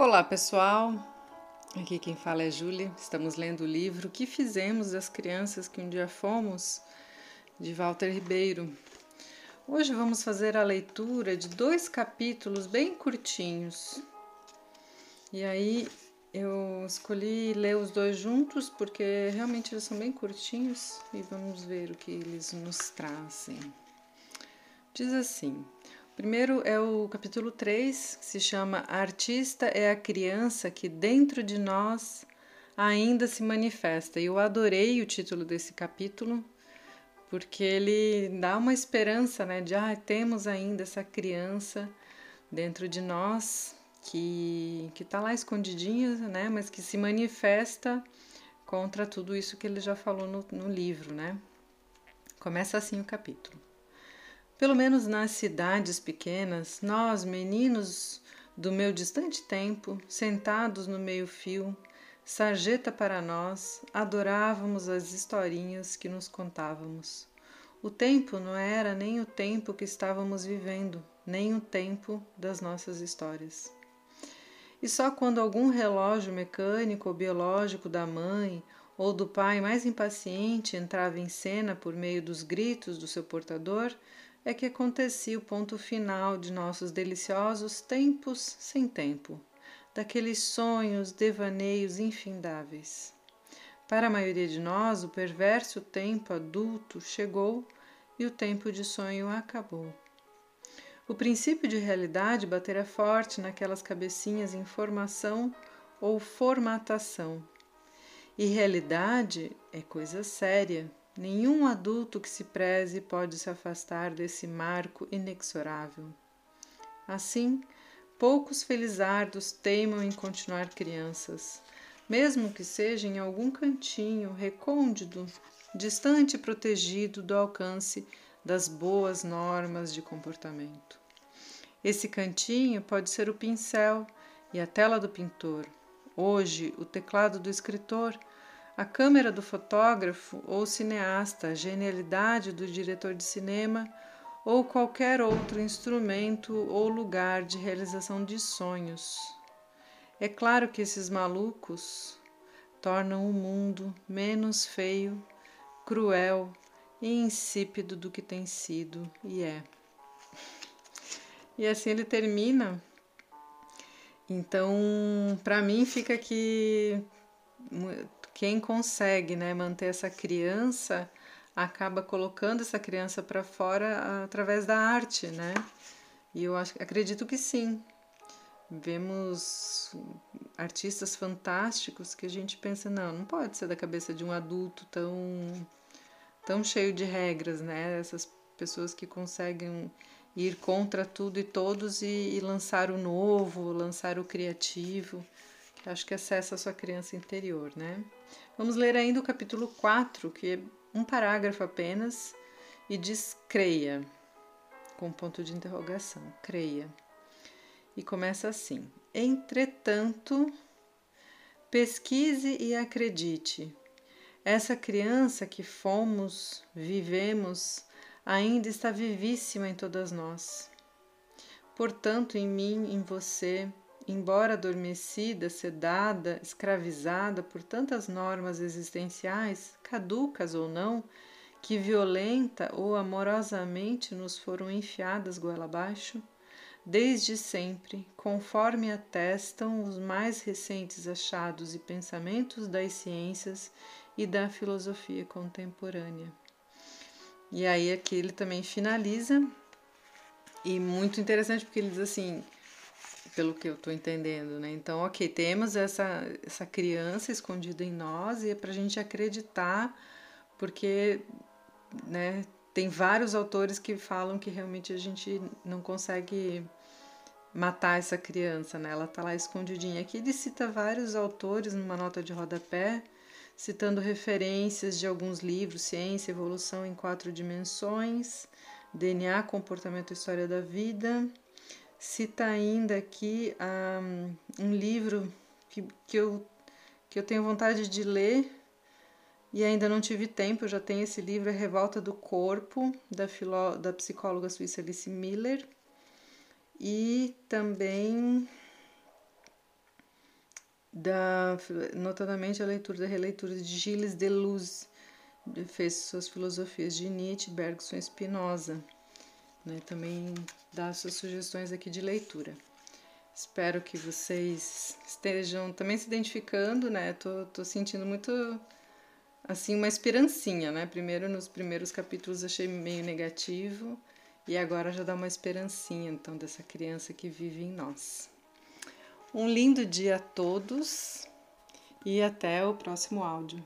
Olá, pessoal. Aqui quem fala é Júlia. Estamos lendo o livro Que Fizemos das Crianças que um dia fomos, de Walter Ribeiro. Hoje vamos fazer a leitura de dois capítulos bem curtinhos. E aí eu escolhi ler os dois juntos porque realmente eles são bem curtinhos e vamos ver o que eles nos trazem. Diz assim: Primeiro é o capítulo 3, que se chama Artista é a criança que dentro de nós ainda se manifesta. E eu adorei o título desse capítulo, porque ele dá uma esperança, né, de ah, temos ainda essa criança dentro de nós que que está lá escondidinha, né, mas que se manifesta contra tudo isso que ele já falou no, no livro, né? Começa assim o capítulo. Pelo menos nas cidades pequenas, nós, meninos do meu distante tempo, sentados no meio-fio, sarjeta para nós, adorávamos as historinhas que nos contávamos. O tempo não era nem o tempo que estávamos vivendo, nem o tempo das nossas histórias. E só quando algum relógio mecânico ou biológico da mãe ou do pai mais impaciente entrava em cena por meio dos gritos do seu portador, é que acontecia o ponto final de nossos deliciosos tempos sem tempo, daqueles sonhos, devaneios infindáveis. Para a maioria de nós, o perverso tempo adulto chegou e o tempo de sonho acabou. O princípio de realidade batera forte naquelas cabecinhas em formação ou formatação. E realidade é coisa séria, Nenhum adulto que se preze pode se afastar desse marco inexorável. Assim, poucos felizardos teimam em continuar crianças, mesmo que seja em algum cantinho recôndito, distante e protegido do alcance das boas normas de comportamento. Esse cantinho pode ser o pincel e a tela do pintor, hoje o teclado do escritor a câmera do fotógrafo ou cineasta, a genialidade do diretor de cinema ou qualquer outro instrumento ou lugar de realização de sonhos. É claro que esses malucos tornam o mundo menos feio, cruel e insípido do que tem sido e é. E assim ele termina. Então, para mim fica aqui quem consegue né, manter essa criança acaba colocando essa criança para fora através da arte, né? E eu acho, acredito que sim. Vemos artistas fantásticos que a gente pensa, não, não pode ser da cabeça de um adulto tão, tão cheio de regras, né? Essas pessoas que conseguem ir contra tudo e todos e, e lançar o novo, lançar o criativo acho que acessa a sua criança interior, né? Vamos ler ainda o capítulo 4, que é um parágrafo apenas, e diz creia, com ponto de interrogação, creia. E começa assim: Entretanto, pesquise e acredite. Essa criança que fomos, vivemos, ainda está vivíssima em todas nós. Portanto, em mim, em você, embora adormecida, sedada, escravizada por tantas normas existenciais, caducas ou não, que violenta ou amorosamente nos foram enfiadas goela abaixo, desde sempre, conforme atestam os mais recentes achados e pensamentos das ciências e da filosofia contemporânea. E aí aqui ele também finaliza, e muito interessante porque ele diz assim, pelo que eu estou entendendo, né? Então, ok, temos essa, essa criança escondida em nós e é para a gente acreditar, porque né, tem vários autores que falam que realmente a gente não consegue matar essa criança, né? Ela está lá escondidinha. Aqui ele cita vários autores numa nota de rodapé, citando referências de alguns livros, Ciência, Evolução em Quatro Dimensões, DNA, Comportamento e História da Vida, cita ainda aqui um, um livro que, que, eu, que eu tenho vontade de ler e ainda não tive tempo, eu já tenho esse livro, é Revolta do Corpo, da, filó, da psicóloga suíça Alice Miller. E também da, notadamente a leitura da releitura de Gilles Deleuze, fez suas filosofias de Nietzsche, Bergson e Spinoza. Né? Também dá suas sugestões aqui de leitura. Espero que vocês estejam também se identificando, né? Tô, tô sentindo muito assim uma esperancinha, né? Primeiro nos primeiros capítulos achei meio negativo e agora já dá uma esperancinha então dessa criança que vive em nós. Um lindo dia a todos e até o próximo áudio.